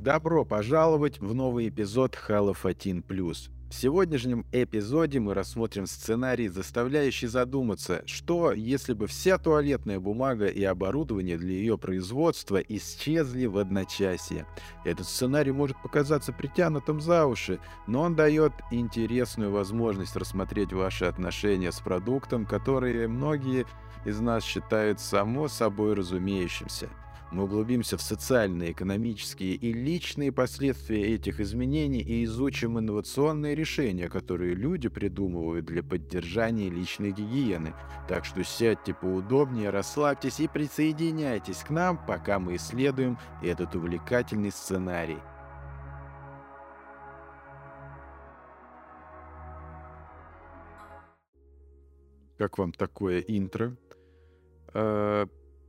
Добро пожаловать в новый эпизод Halo 1+. В сегодняшнем эпизоде мы рассмотрим сценарий, заставляющий задуматься, что если бы вся туалетная бумага и оборудование для ее производства исчезли в одночасье. Этот сценарий может показаться притянутым за уши, но он дает интересную возможность рассмотреть ваши отношения с продуктом, которые многие из нас считают само собой разумеющимся. Мы углубимся в социальные, экономические и личные последствия этих изменений и изучим инновационные решения, которые люди придумывают для поддержания личной гигиены. Так что сядьте поудобнее, расслабьтесь и присоединяйтесь к нам, пока мы исследуем этот увлекательный сценарий. Как вам такое интро?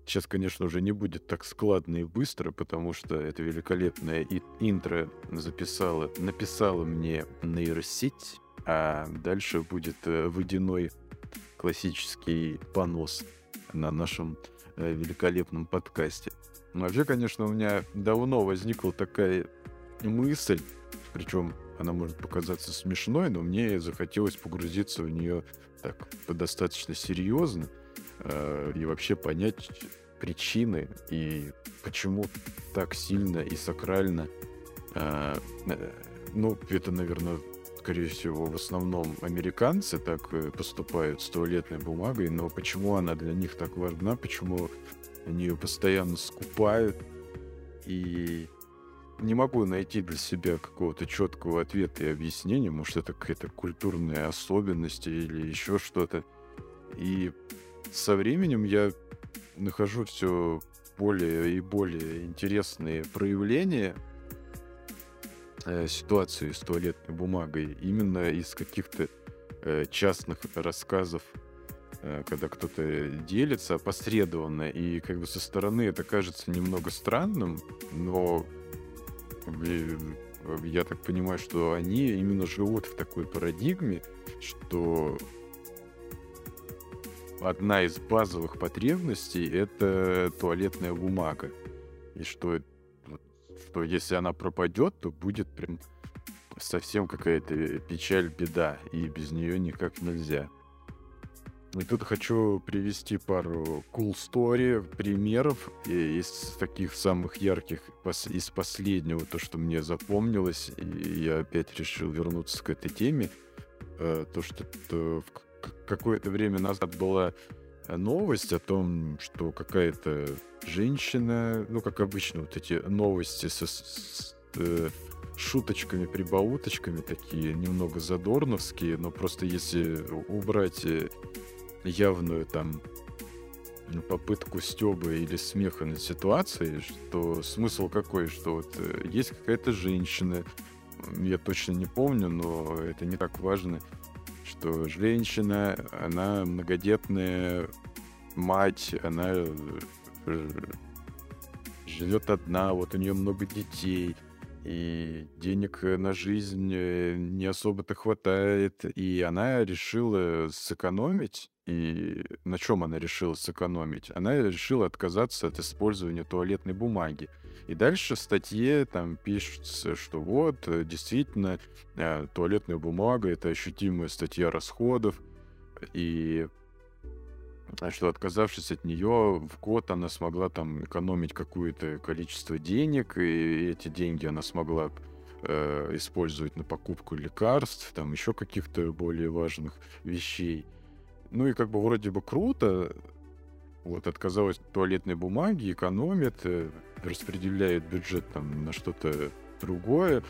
Сейчас, конечно, уже не будет так складно и быстро, потому что это великолепное интро записала, написала мне нейросеть, а дальше будет э, водяной классический понос на нашем э, великолепном подкасте. Вообще, конечно, у меня давно возникла такая мысль, причем она может показаться смешной, но мне захотелось погрузиться в нее так достаточно серьезно и вообще понять, причины и почему так сильно и сакрально. Э, э, ну, это, наверное, скорее всего, в основном американцы так э, поступают с туалетной бумагой, но почему она для них так важна, почему они ее постоянно скупают, и не могу найти для себя какого-то четкого ответа и объяснения, может, это какая-то культурная особенность или еще что-то. И со временем я нахожу все более и более интересные проявления э, ситуации с туалетной бумагой именно из каких-то э, частных рассказов, э, когда кто-то делится опосредованно, и как бы со стороны это кажется немного странным, но я так понимаю, что они именно живут в такой парадигме, что одна из базовых потребностей — это туалетная бумага. И что, что если она пропадет, то будет прям совсем какая-то печаль, беда, и без нее никак нельзя. И тут хочу привести пару cool story, примеров из таких самых ярких, из последнего, то, что мне запомнилось, и я опять решил вернуться к этой теме. Э, то, что в какое-то время назад была э, новость о том, что какая-то женщина, ну, как обычно, вот эти новости со, с э, шуточками, прибауточками, такие немного задорновские, но просто если убрать э, явную там попытку стёба или смеха над ситуацией, что смысл какой, что вот есть какая-то женщина, я точно не помню, но это не так важно, что женщина, она многодетная мать, она э, живет одна, вот у нее много детей, и денег на жизнь э, не особо-то хватает, и она решила сэкономить. И на чем она решила сэкономить? Она решила отказаться от использования туалетной бумаги. И дальше в статье там пишется, что вот, э, действительно, э, туалетная бумага — это ощутимая статья расходов, и а, что отказавшись от нее, в год она смогла там экономить какое-то количество денег, и эти деньги она смогла э, использовать на покупку лекарств, там еще каких-то более важных вещей. Ну и как бы вроде бы круто, вот отказалась от туалетной бумаги, экономит, э, распределяет бюджет там на что-то другое,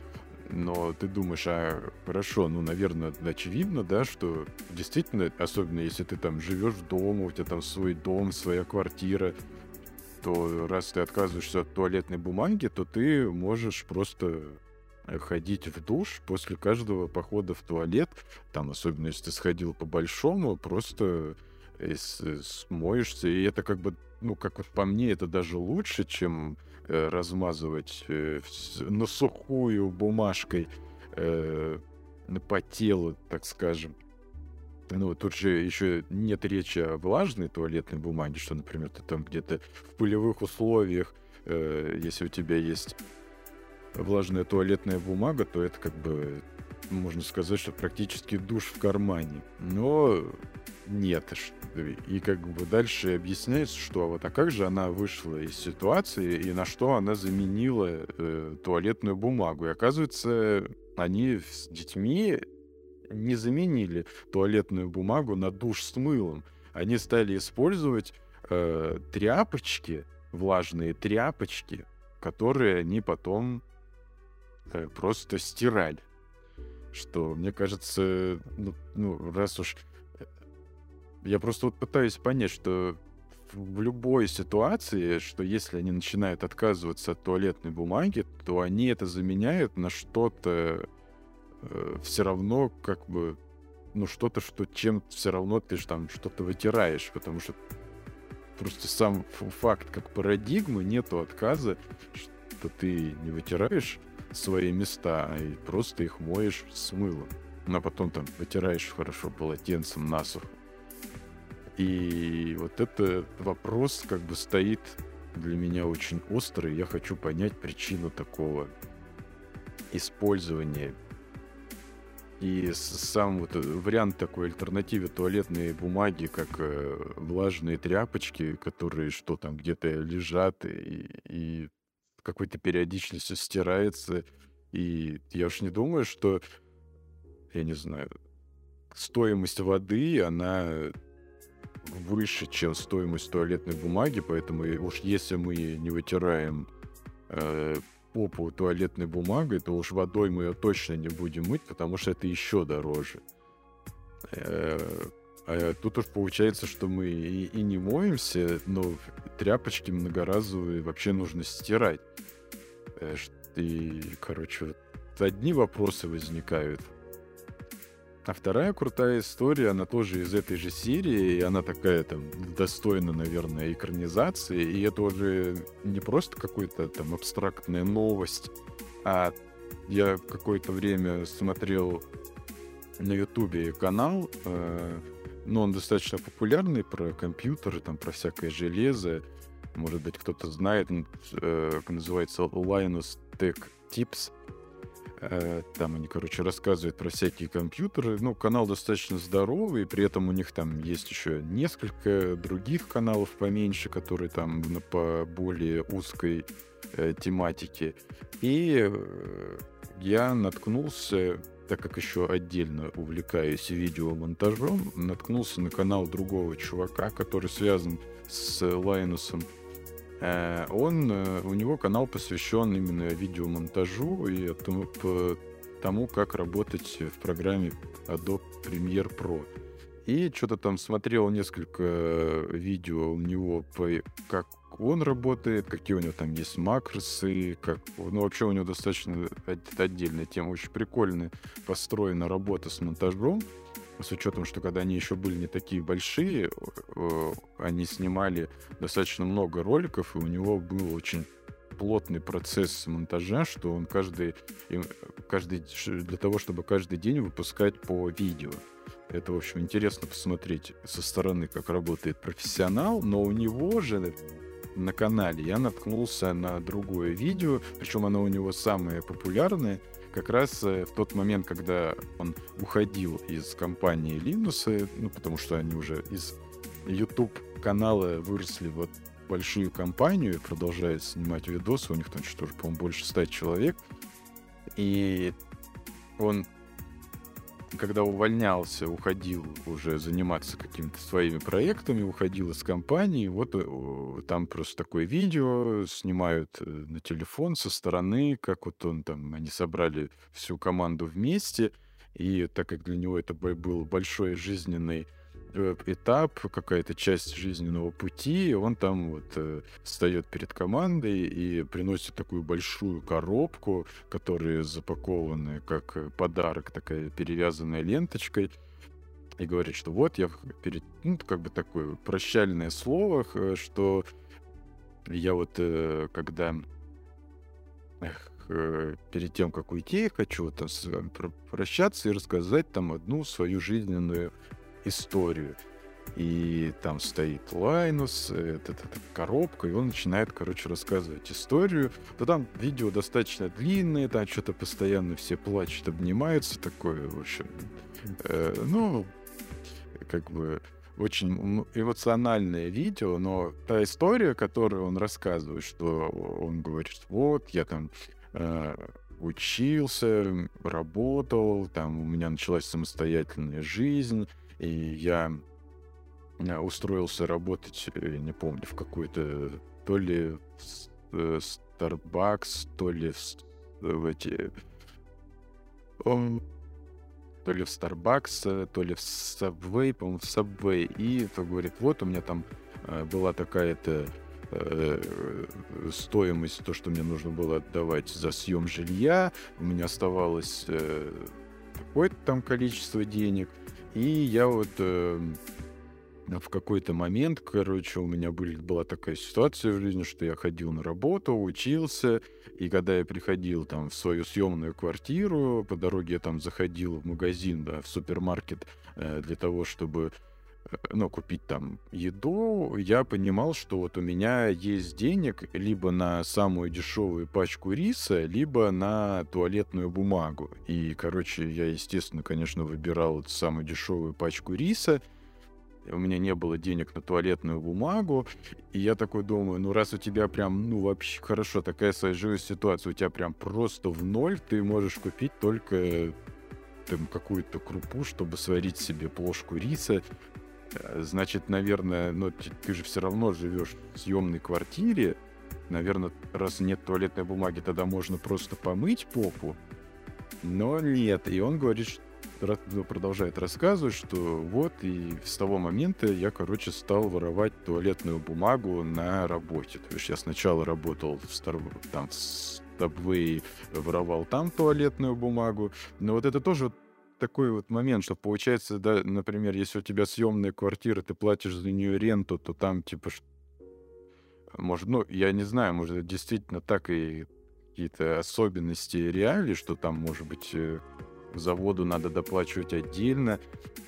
но ты думаешь, а хорошо, ну, наверное, очевидно, да, что действительно, особенно если ты там живешь дома, у тебя там свой дом, своя квартира, то раз ты отказываешься от туалетной бумаги, то ты можешь просто ходить в душ после каждого похода в туалет, там, особенно если ты сходил по-большому, просто э, смоешься, и это как бы ну, как вот по мне, это даже лучше, чем э, размазывать э, на сухую бумажкой э, по телу, так скажем. Ну, тут же еще нет речи о влажной туалетной бумаге, что, например, ты там где-то в пылевых условиях, если у тебя есть влажная туалетная бумага, то это как бы можно сказать, что практически душ в кармане. Но нет. И как бы дальше объясняется, что вот а как же она вышла из ситуации и на что она заменила э, туалетную бумагу. И оказывается, они с детьми не заменили туалетную бумагу на душ с мылом. Они стали использовать э, тряпочки, влажные тряпочки, которые они потом просто стирали. Что, мне кажется, ну, ну раз уж... Э, я просто вот пытаюсь понять, что в любой ситуации, что если они начинают отказываться от туалетной бумаги, то они это заменяют на что-то э, все равно как бы ну что-то, что чем все равно ты же там что-то вытираешь, потому что просто сам факт как парадигмы нету отказа, что ты не вытираешь свои места, и просто их моешь с мылом. Ну, а потом там вытираешь хорошо полотенцем насухо. И вот этот вопрос как бы стоит для меня очень острый. Я хочу понять причину такого использования и сам вот э, вариант такой альтернативы туалетной бумаги, как э, влажные тряпочки, которые что там где-то лежат и, и какой-то периодичностью стирается. И я уж не думаю, что, я не знаю, стоимость воды, она выше, чем стоимость туалетной бумаги, поэтому уж если мы не вытираем э, попу туалетной бумагой, то уж водой мы ее точно не будем мыть, потому что это еще дороже. Э, тут уж получается, что мы и, и не моемся, но тряпочки многоразовые вообще нужно стирать. Э, и, короче, одни вопросы возникают. А вторая крутая история, она тоже из этой же серии, и она такая там достойна, наверное, экранизации, и это уже не просто какая-то там абстрактная новость, а я какое-то время смотрел на Ютубе канал, э, но он достаточно популярный про компьютеры, там про всякое железо. Может быть, кто-то знает, э, называется Linus Tech Tips. Э, там они, короче, рассказывают про всякие компьютеры. Ну, канал достаточно здоровый, при этом у них там есть еще несколько других каналов поменьше, которые там по более узкой э, тематике. И э, я наткнулся, так как еще отдельно увлекаюсь видеомонтажом, наткнулся на канал другого чувака, который связан с Лайнусом Э, он, э, у него канал посвящен именно видеомонтажу и тому, тому, как работать в программе Adobe Premiere Pro. И что-то там смотрел несколько видео у него, по, как он работает, какие у него там есть макросы, как, ну, вообще у него достаточно отдельная тема, очень прикольная построена работа с монтажом с учетом, что когда они еще были не такие большие, они снимали достаточно много роликов, и у него был очень плотный процесс монтажа, что он каждый, каждый для того, чтобы каждый день выпускать по видео. Это, в общем, интересно посмотреть со стороны, как работает профессионал, но у него же на канале. Я наткнулся на другое видео, причем оно у него самое популярное, как раз э, в тот момент, когда он уходил из компании Linux, ну, потому что они уже из YouTube канала выросли вот большую компанию и продолжают снимать видосы, у них там что-то, по-моему, больше 100 человек, и он когда увольнялся, уходил уже заниматься какими-то своими проектами, уходил из компании, вот э, там просто такое видео снимают э, на телефон со стороны, как вот он там, они собрали всю команду вместе, и так как для него это был большой жизненный этап, какая-то часть жизненного пути, он там вот э, встает перед командой и приносит такую большую коробку, которая запакована как э, подарок, такая перевязанная ленточкой, и говорит, что вот я перед, ну, как бы такое прощальное слово, что я вот когда перед тем, как уйти, хочу там прощаться и рассказать там одну свою жизненную историю. и там стоит Лайнус, эта, эта, эта коробка, и он начинает, короче, рассказывать историю. То там видео достаточно длинное, там что-то постоянно все плачут, обнимаются, такое, в общем, э, ну, как бы очень эмоциональное видео, но та история, которую он рассказывает, что он говорит, вот, я там э, учился, работал, там у меня началась самостоятельная жизнь, и я э, устроился работать, э, не помню, в какой-то то ли в Starbucks, то ли в, в эти то ли в Starbucks, то ли в Subway, по-моему, в Subway. И то говорит, вот у меня там э, была такая-то э, стоимость, то, что мне нужно было отдавать за съем жилья. У меня оставалось э, какое-то там количество денег. И я вот э, в какой-то момент, короче, у меня были, была такая ситуация в жизни, что я ходил на работу, учился, и когда я приходил там в свою съемную квартиру, по дороге я там заходил в магазин, да, в супермаркет э, для того, чтобы ну, купить там еду, я понимал, что вот у меня есть денег либо на самую дешевую пачку риса, либо на туалетную бумагу. И, короче, я, естественно, конечно, выбирал самую дешевую пачку риса, у меня не было денег на туалетную бумагу, и я такой думаю, ну раз у тебя прям, ну вообще хорошо, такая сложилась ситуация, у тебя прям просто в ноль, ты можешь купить только там какую-то крупу, чтобы сварить себе плошку риса, значит, наверное, ну ты, ты же все равно живешь в съемной квартире, наверное, раз нет туалетной бумаги, тогда можно просто помыть попу, но нет, и он говорит, что ну, продолжает рассказывать, что вот, и с того момента я, короче, стал воровать туалетную бумагу на работе. То есть я сначала работал в, Star... там, в Subway, воровал там туалетную бумагу, но вот это тоже такой вот момент, что получается, да, например, если у тебя съемная квартира, ты платишь за нее ренту, то там типа может, ну, я не знаю, может, действительно так и какие-то особенности реалии, что там, может быть, э, за воду надо доплачивать отдельно,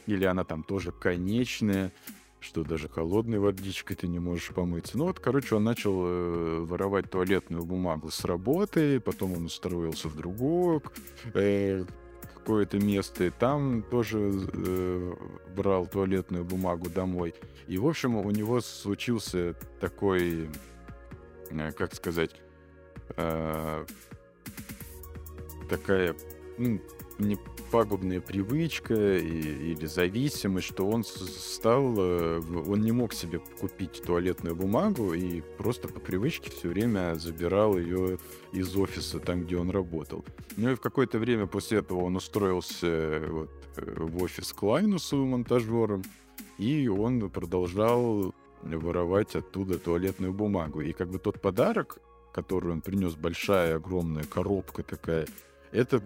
или она там тоже конечная, что даже холодной водичкой ты не можешь помыться. Ну вот, короче, он начал э, воровать туалетную бумагу с работы, потом он устроился в другое э, какое-то место, и там тоже э, брал туалетную бумагу домой. И, в общем, у него случился такой, э, как сказать, э, такая ну, не пагубная привычка и, или зависимость, что он стал, э, он не мог себе купить туалетную бумагу и просто по привычке все время забирал ее из офиса, там, где он работал. Ну и в какое-то время после этого он устроился э, вот, э, в офис к монтажером, и он продолжал воровать оттуда туалетную бумагу. И как бы тот подарок, который он принес, большая, огромная коробка такая, это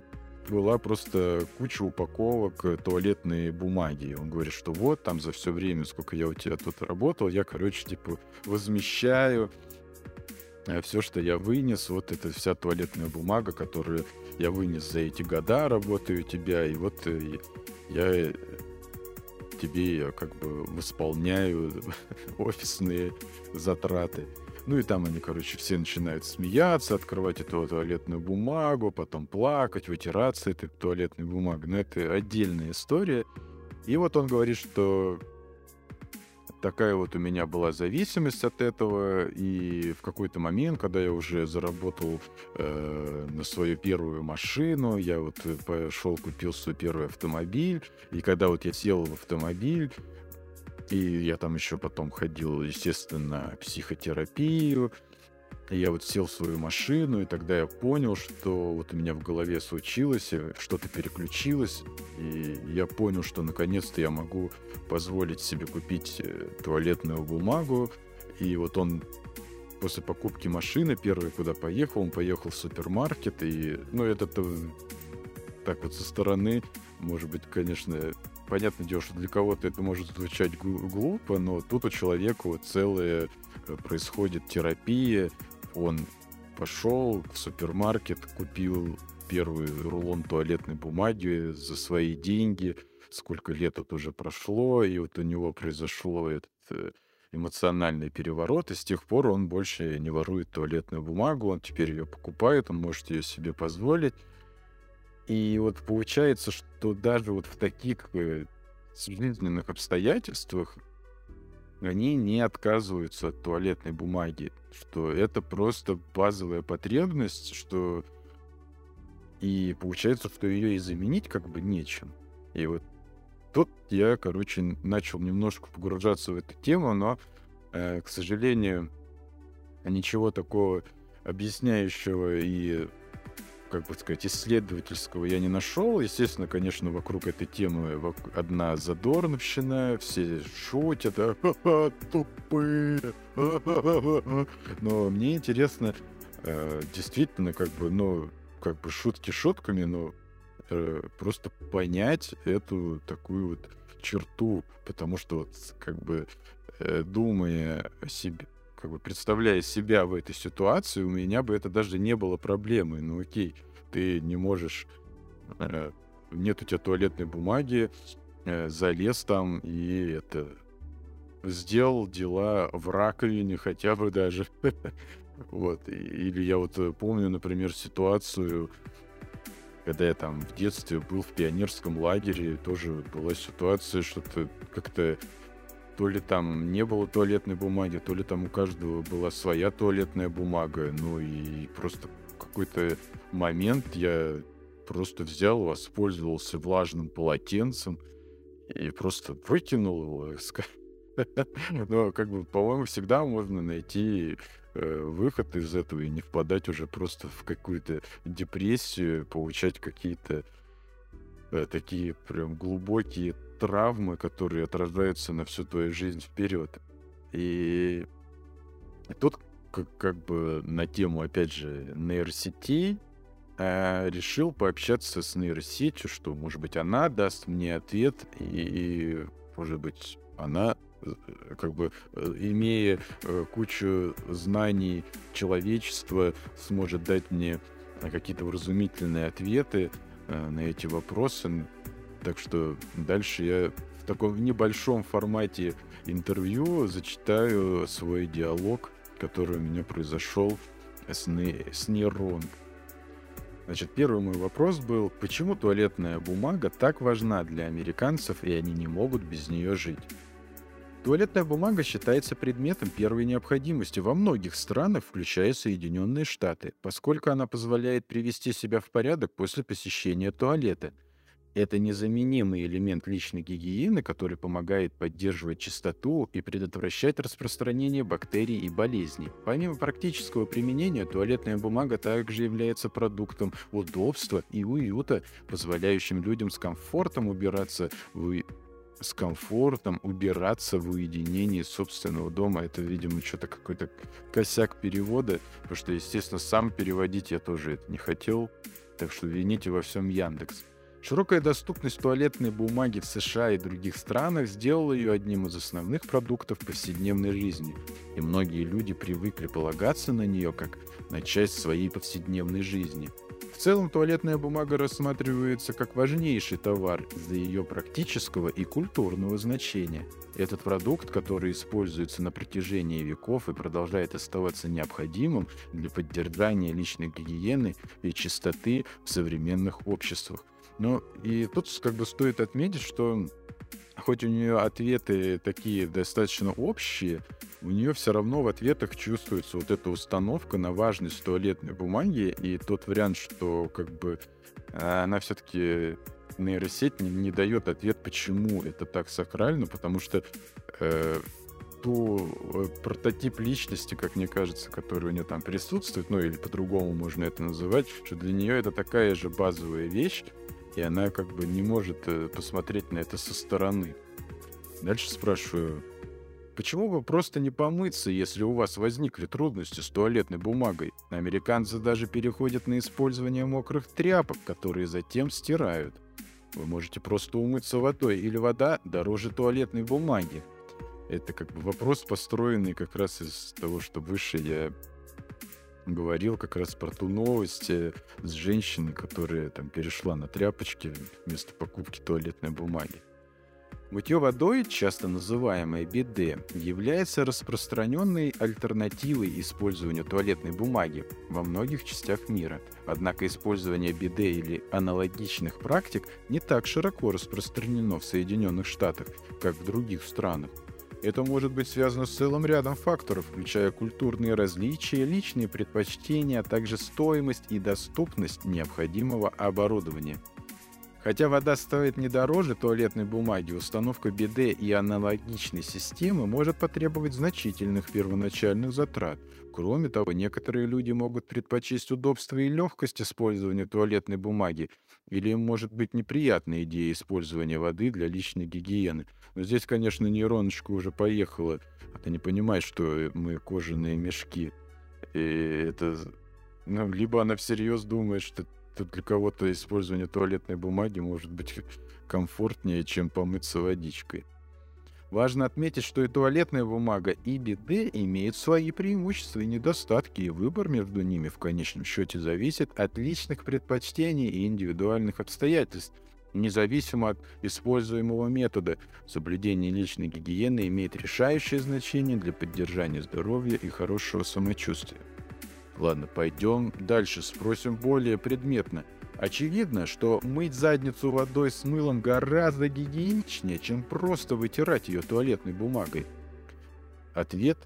была просто куча упаковок э, туалетной бумаги. Он говорит, что вот там за все время, сколько я у тебя тут работал, я, короче, типа, возмещаю э, все, что я вынес, вот это вся туалетная бумага, которую я вынес за эти года работаю у тебя, и вот э, я тебе как бы восполняю офисные затраты. Ну и там они, короче, все начинают смеяться, открывать эту туалетную бумагу, потом плакать, вытираться этой туалетной бумагой. Но это отдельная история. И вот он говорит, что такая вот у меня была зависимость от этого, и в какой-то момент, когда я уже заработал э, на свою первую машину, я вот пошел купил свой первый автомобиль, и когда вот я сел в автомобиль, и я там еще потом ходил, естественно, психотерапию. И я вот сел в свою машину, и тогда я понял, что вот у меня в голове случилось, э, что-то переключилось, и я понял, что наконец-то я могу позволить себе купить э, туалетную бумагу. И вот он после покупки машины первый, куда поехал, он поехал в супермаркет, и, ну, это так вот со стороны, может быть, конечно, понятное дело, что для кого-то это может звучать глупо, но тут у человека вот целая э, происходит терапия. Он пошел в супермаркет, купил первый рулон туалетной бумаги за свои деньги, сколько лет вот уже прошло, и вот у него произошло этот э, эмоциональный переворот, и с тех пор он больше не ворует туалетную бумагу, он теперь ее покупает, он может ее себе позволить. И вот получается, что даже вот в таких э, жизненных обстоятельствах они не отказываются от туалетной бумаги, что это просто базовая потребность, что и получается, что ее и заменить как бы нечем. И вот тут я, короче, начал немножко погружаться в эту тему, но, э, к сожалению, ничего такого объясняющего и как бы сказать, исследовательского я не нашел. Естественно, конечно, вокруг этой темы одна задорновщина, все шутят, а, тупые. Но мне интересно, э, действительно, как бы, ну, как бы шутки шутками, но э, просто понять эту такую вот черту, потому что вот как бы э, думая о себе, как бы представляя себя в этой ситуации, у меня бы это даже не было проблемой. Ну окей, ты не можешь, э, нет у тебя туалетной бумаги, э, залез там и это сделал дела в раковине хотя бы даже. Вот. Или я вот э, помню, например, ситуацию, когда я там в детстве был в пионерском лагере, тоже была ситуация, что-то как-то то ли там не было туалетной бумаги, то ли там у каждого была своя туалетная бумага. Ну и просто какой-то момент я просто взял, воспользовался влажным полотенцем и просто выкинул его. Но, как бы, по-моему, всегда можно найти э, выход из этого и не впадать уже просто в какую-то депрессию, получать какие-то э, такие прям глубокие травмы, которые отражаются на всю твою жизнь вперед. И тут как, как бы на тему, опять же, нейросетей, э, решил пообщаться с нейросетью, что, может быть, она даст мне ответ, и, и может быть, она э, как бы э, имея э, кучу знаний человечества, сможет дать мне какие-то вразумительные ответы на эти вопросы. Так что дальше я в таком небольшом формате интервью зачитаю свой диалог, который у меня произошел с, не, с нейрон. Значит, первый мой вопрос был, почему туалетная бумага так важна для американцев, и они не могут без нее жить? Туалетная бумага считается предметом первой необходимости во многих странах, включая Соединенные Штаты, поскольку она позволяет привести себя в порядок после посещения туалета – это незаменимый элемент личной гигиены, который помогает поддерживать чистоту и предотвращать распространение бактерий и болезней. Помимо практического применения, туалетная бумага также является продуктом удобства и уюта, позволяющим людям с комфортом убираться в с комфортом убираться в уединении собственного дома. Это, видимо, что-то какой-то косяк перевода, потому что, естественно, сам переводить я тоже это не хотел. Так что вините во всем Яндекс. Широкая доступность туалетной бумаги в США и других странах сделала ее одним из основных продуктов повседневной жизни, и многие люди привыкли полагаться на нее как на часть своей повседневной жизни. В целом туалетная бумага рассматривается как важнейший товар из-за ее практического и культурного значения. Этот продукт, который используется на протяжении веков и продолжает оставаться необходимым для поддержания личной гигиены и чистоты в современных обществах – ну, и тут как бы стоит отметить, что хоть у нее ответы такие достаточно общие, у нее все равно в ответах чувствуется вот эта установка на важность туалетной бумаги и тот вариант, что как бы она все-таки нейросеть не, не дает ответ, почему это так сакрально, потому что э, ту э, прототип личности, как мне кажется, который у нее там присутствует, ну или по-другому можно это называть, что для нее это такая же базовая вещь, и она как бы не может э, посмотреть на это со стороны. Дальше спрашиваю, почему бы просто не помыться, если у вас возникли трудности с туалетной бумагой? Американцы даже переходят на использование мокрых тряпок, которые затем стирают. Вы можете просто умыться водой, или вода дороже туалетной бумаги. Это как бы вопрос, построенный как раз из того, что выше я говорил как раз про ту новость э, с женщиной, которая там перешла на тряпочки вместо покупки туалетной бумаги. Мытье водой, часто называемое биде, является распространенной альтернативой использованию туалетной бумаги во многих частях мира. Однако использование биде или аналогичных практик не так широко распространено в Соединенных Штатах, как в других странах. Это может быть связано с целым рядом факторов, включая культурные различия, личные предпочтения, а также стоимость и доступность необходимого оборудования – Хотя вода стоит не дороже туалетной бумаги, установка биде и аналогичной системы может потребовать значительных первоначальных затрат. Кроме того, некоторые люди могут предпочесть удобство и легкость использования туалетной бумаги, или им может быть неприятная идея использования воды для личной гигиены. Но здесь, конечно, нейроночка уже поехала. А ты не понимаешь, что мы кожаные мешки. И это... Ну, либо она всерьез думает, что для кого-то использование туалетной бумаги может быть комфортнее, чем помыться водичкой. Важно отметить, что и туалетная бумага, и биде имеют свои преимущества и недостатки, и выбор между ними в конечном счете зависит от личных предпочтений и индивидуальных обстоятельств. Независимо от используемого метода, соблюдение личной гигиены имеет решающее значение для поддержания здоровья и хорошего самочувствия. Ладно, пойдем дальше, спросим более предметно. Очевидно, что мыть задницу водой с мылом гораздо гигиеничнее, чем просто вытирать ее туалетной бумагой. Ответ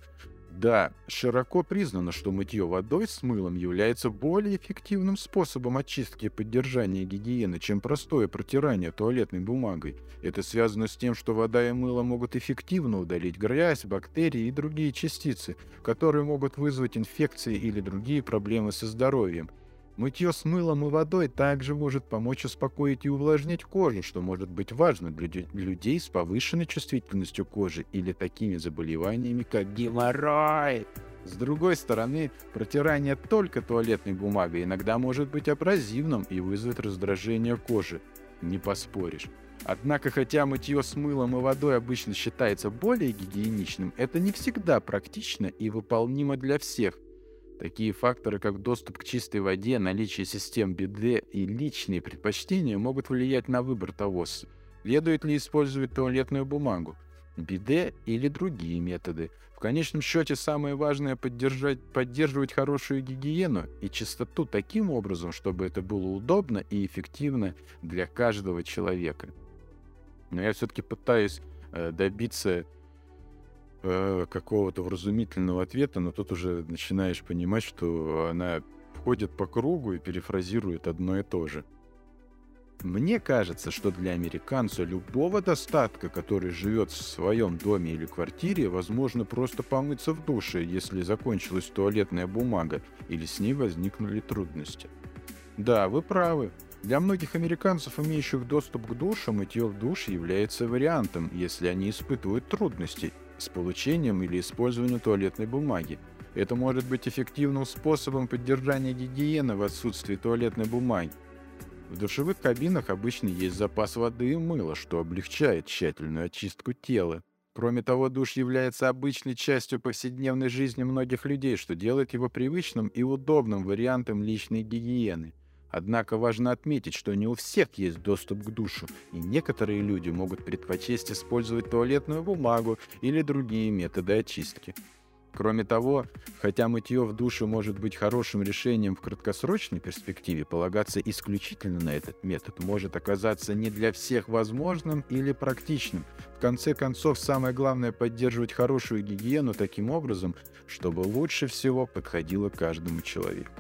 да, широко признано, что мытье водой с мылом является более эффективным способом очистки и поддержания гигиены, чем простое протирание туалетной бумагой. Это связано с тем, что вода и мыло могут эффективно удалить грязь, бактерии и другие частицы, которые могут вызвать инфекции или другие проблемы со здоровьем. Мытье с мылом и водой также может помочь успокоить и увлажнить кожу, что может быть важно для людей с повышенной чувствительностью кожи или такими заболеваниями, как геморрой. С другой стороны, протирание только туалетной бумагой иногда может быть абразивным и вызвать раздражение кожи. Не поспоришь. Однако, хотя мытье с мылом и водой обычно считается более гигиеничным, это не всегда практично и выполнимо для всех – Такие факторы, как доступ к чистой воде, наличие систем биде и личные предпочтения могут влиять на выбор того, следует ли использовать туалетную бумагу, биде или другие методы. В конечном счете самое важное поддержать, поддерживать хорошую гигиену и чистоту таким образом, чтобы это было удобно и эффективно для каждого человека. Но я все-таки пытаюсь э, добиться э, какого-то вразумительного ответа, но тут уже начинаешь понимать, что она ходит по кругу и перефразирует одно и то же. Мне кажется, что для американца любого достатка, который живет в своем доме или квартире, возможно просто помыться в душе, если закончилась туалетная бумага или с ней возникнули трудности. Да, вы правы. Для многих американцев, имеющих доступ к душу, мытье в душе является вариантом, если они испытывают трудности с получением или использованием туалетной бумаги. Это может быть эффективным способом поддержания гигиены в отсутствии туалетной бумаги. В душевых кабинах обычно есть запас воды и мыла, что облегчает тщательную очистку тела. Кроме того, душ является обычной частью повседневной жизни многих людей, что делает его привычным и удобным вариантом личной гигиены. Однако важно отметить, что не у всех есть доступ к душу, и некоторые люди могут предпочесть использовать туалетную бумагу или другие методы очистки. Кроме того, хотя мытье в душе может быть хорошим решением в краткосрочной перспективе, полагаться исключительно на этот метод может оказаться не для всех возможным или практичным. В конце концов, самое главное поддерживать хорошую гигиену таким образом, чтобы лучше всего подходило каждому человеку.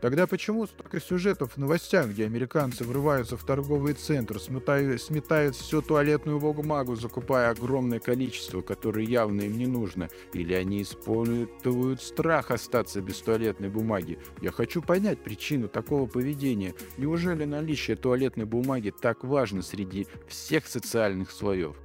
Тогда почему столько сюжетов в новостях, где американцы врываются в торговый центр, сметают, сметают всю туалетную бумагу, закупая огромное количество, которое явно им не нужно, или они используют страх остаться без туалетной бумаги? Я хочу понять причину такого поведения. Неужели наличие туалетной бумаги так важно среди всех социальных слоев?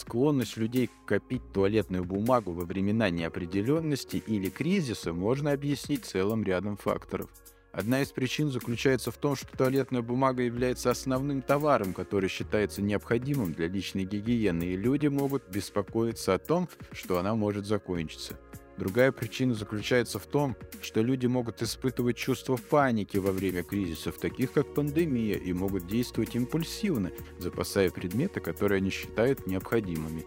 Склонность людей копить туалетную бумагу во времена неопределенности или кризиса можно объяснить целым рядом факторов. Одна из причин заключается в том, что туалетная бумага является основным товаром, который считается необходимым для личной гигиены, и люди могут беспокоиться о том, что она может закончиться. Другая причина заключается в том, что люди могут испытывать чувство паники во время кризисов, таких как пандемия, и могут действовать импульсивно, запасая предметы, которые они считают необходимыми.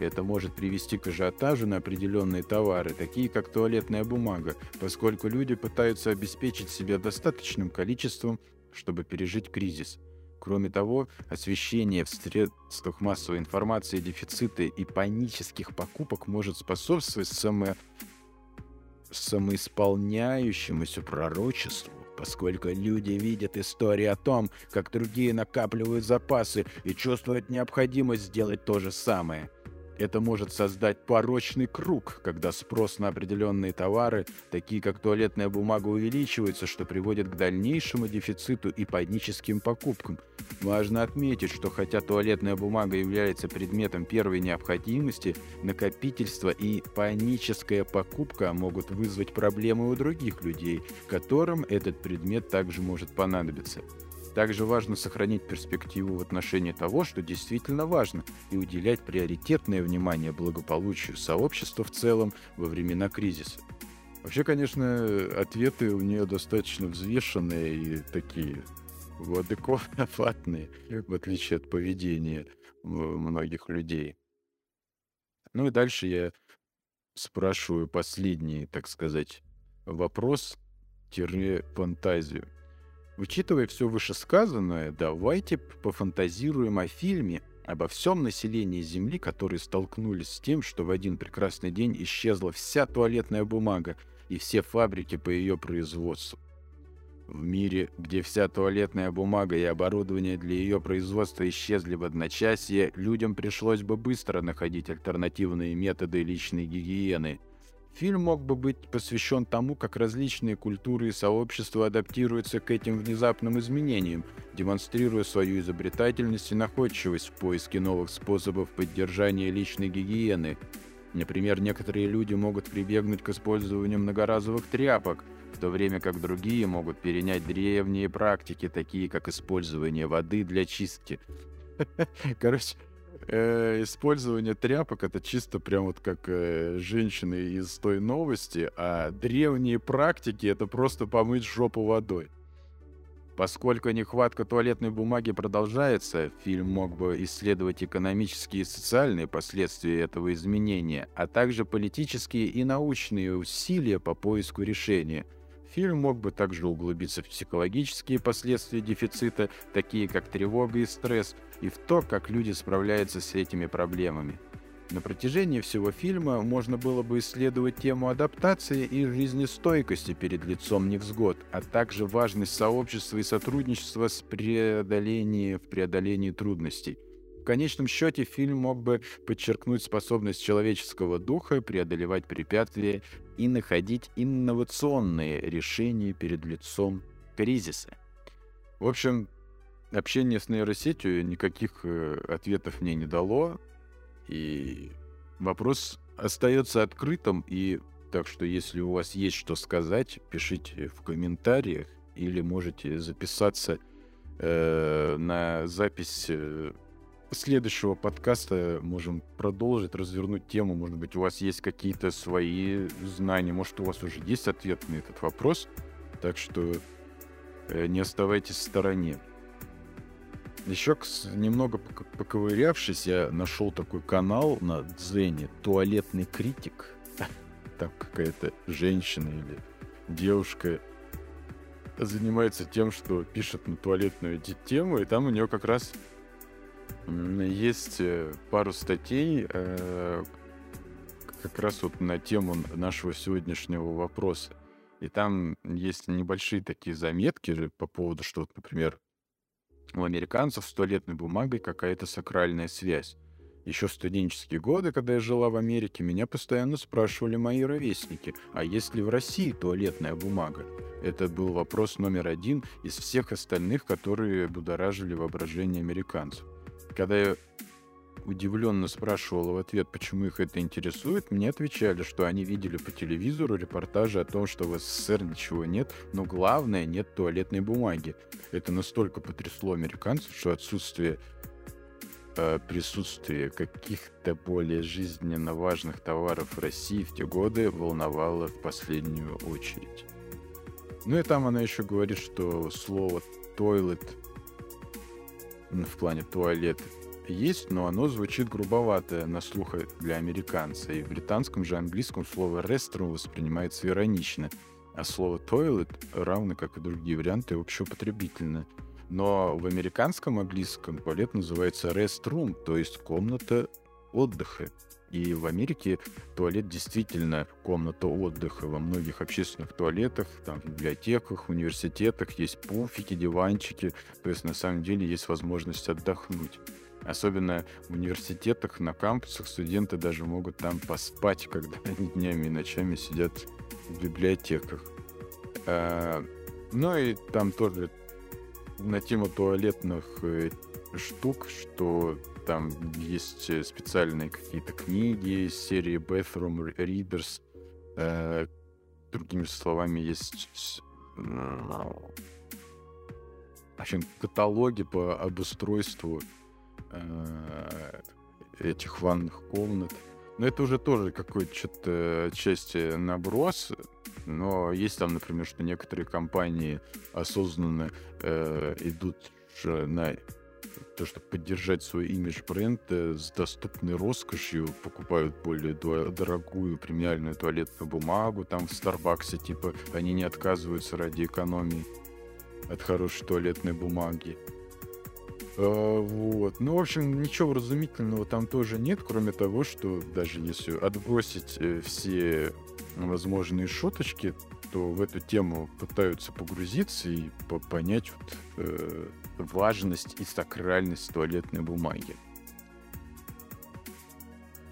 Это может привести к ажиотажу на определенные товары, такие как туалетная бумага, поскольку люди пытаются обеспечить себя достаточным количеством, чтобы пережить кризис. Кроме того, освещение в средствах массовой информации дефицита и панических покупок может способствовать само... самоисполняющемуся пророчеству, поскольку люди видят истории о том, как другие накапливают запасы и чувствуют необходимость сделать то же самое. Это может создать порочный круг, когда спрос на определенные товары, такие как туалетная бумага, увеличивается, что приводит к дальнейшему дефициту и паническим покупкам. Важно отметить, что хотя туалетная бумага является предметом первой необходимости, накопительство и паническая покупка могут вызвать проблемы у других людей, которым этот предмет также может понадобиться. Также важно сохранить перспективу в отношении того, что действительно важно, и уделять приоритетное внимание благополучию сообщества в целом во времена кризиса. Вообще, конечно, ответы у нее достаточно взвешенные и такие адекватные, в отличие от поведения многих людей. Ну и дальше я спрашиваю последний, так сказать, вопрос-фантазию. Учитывая все вышесказанное, давайте пофантазируем о фильме, обо всем населении Земли, которые столкнулись с тем, что в один прекрасный день исчезла вся туалетная бумага и все фабрики по ее производству. В мире, где вся туалетная бумага и оборудование для ее производства исчезли в одночасье, людям пришлось бы быстро находить альтернативные методы личной гигиены – Фильм мог бы быть посвящен тому, как различные культуры и сообщества адаптируются к этим внезапным изменениям, демонстрируя свою изобретательность и находчивость в поиске новых способов поддержания личной гигиены. Например, некоторые люди могут прибегнуть к использованию многоразовых тряпок, в то время как другие могут перенять древние практики, такие как использование воды для чистки. Короче, э, использование тряпок это чисто прям вот как э, женщины из той новости, а древние практики это просто помыть жопу водой. Поскольку нехватка туалетной бумаги продолжается, фильм мог бы исследовать экономические и социальные последствия этого изменения, а также политические и научные усилия по поиску решения – Фильм мог бы также углубиться в психологические последствия дефицита, такие как тревога и стресс, и в то, как люди справляются с этими проблемами. На протяжении всего фильма можно было бы исследовать тему адаптации и жизнестойкости перед лицом невзгод, а также важность сообщества и сотрудничества с преодолением, в преодолении трудностей. В конечном счете фильм мог бы подчеркнуть способность человеческого духа преодолевать препятствия и находить инновационные решения перед лицом кризиса. В общем, общение с нейросетью никаких э, ответов мне не дало, и вопрос остается открытым, и так что если у вас есть что сказать, пишите в комментариях или можете записаться э, на запись э, следующего подкаста можем продолжить, развернуть тему. Может быть, у вас есть какие-то свои знания, может, у вас уже есть ответ на этот вопрос. Так что э, не оставайтесь в стороне. Еще немного поковырявшись, я нашел такой канал на Дзене «Туалетный критик». Там какая-то женщина или девушка занимается тем, что пишет на туалетную тему, и там у нее как раз есть э, пару статей э, как раз вот на тему нашего сегодняшнего вопроса. И там есть небольшие такие заметки по поводу, что, вот, например, у американцев с туалетной бумагой какая-то сакральная связь. Еще в студенческие годы, когда я жила в Америке, меня постоянно спрашивали мои ровесники, а есть ли в России туалетная бумага? Это был вопрос номер один из всех остальных, которые будоражили воображение американцев. Когда я удивленно спрашивал в ответ, почему их это интересует, мне отвечали, что они видели по телевизору репортажи о том, что в СССР ничего нет, но главное, нет туалетной бумаги. Это настолько потрясло американцев, что отсутствие э, присутствие каких-то более жизненно важных товаров в России в те годы волновало в последнюю очередь. Ну и там она еще говорит, что слово toilet в плане туалет есть, но оно звучит грубовато на слух для американца. И в британском же английском слово restroom воспринимается иронично, а слово toilet, равно как и другие варианты, общеупотребительно. Но в американском английском туалет называется restroom, то есть комната отдыха. И в Америке туалет действительно комната отдыха. Во многих общественных туалетах, там, в библиотеках, университетах есть пуфики, диванчики. То есть на самом деле есть возможность отдохнуть. Особенно в университетах, на кампусах студенты даже могут там поспать, когда они днями и ночами сидят в библиотеках. А, ну и там тоже на тему туалетных э, штук, что там есть э, специальные какие-то книги из серии Bathroom Readers. Э, другими словами, есть в общем, каталоги по обустройству э, этих ванных комнат. Но это уже тоже какой-то что-то части наброс. Но есть там, например, что некоторые компании осознанно э, идут на то, чтобы поддержать свой имидж бренда с доступной роскошью, покупают более дорогую премиальную туалетную бумагу, там в Старбаксе, типа, они не отказываются ради экономии от хорошей туалетной бумаги. А, вот. Ну, в общем, ничего вразумительного там тоже нет, кроме того, что даже если отбросить э, все возможные шуточки, то в эту тему пытаются погрузиться и понять вот, э, важность и сакральность туалетной бумаги.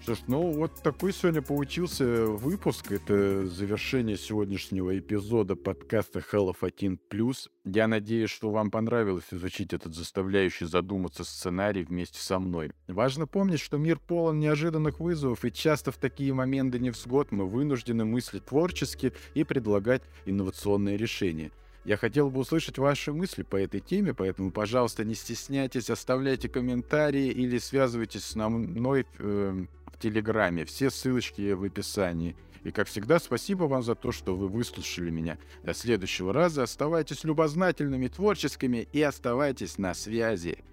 Что ж, ну вот такой сегодня получился выпуск. Это завершение сегодняшнего эпизода подкаста Hell of 1+. Я надеюсь, что вам понравилось изучить этот заставляющий задуматься сценарий вместе со мной. Важно помнить, что мир полон неожиданных вызовов, и часто в такие моменты невзгод мы вынуждены мыслить творчески и предлагать инновационные решения — я хотел бы услышать ваши мысли по этой теме, поэтому, пожалуйста, не стесняйтесь, оставляйте комментарии или связывайтесь с мной э, в Телеграме. Все ссылочки в описании. И, как всегда, спасибо вам за то, что вы выслушали меня. До следующего раза оставайтесь любознательными, творческими и оставайтесь на связи.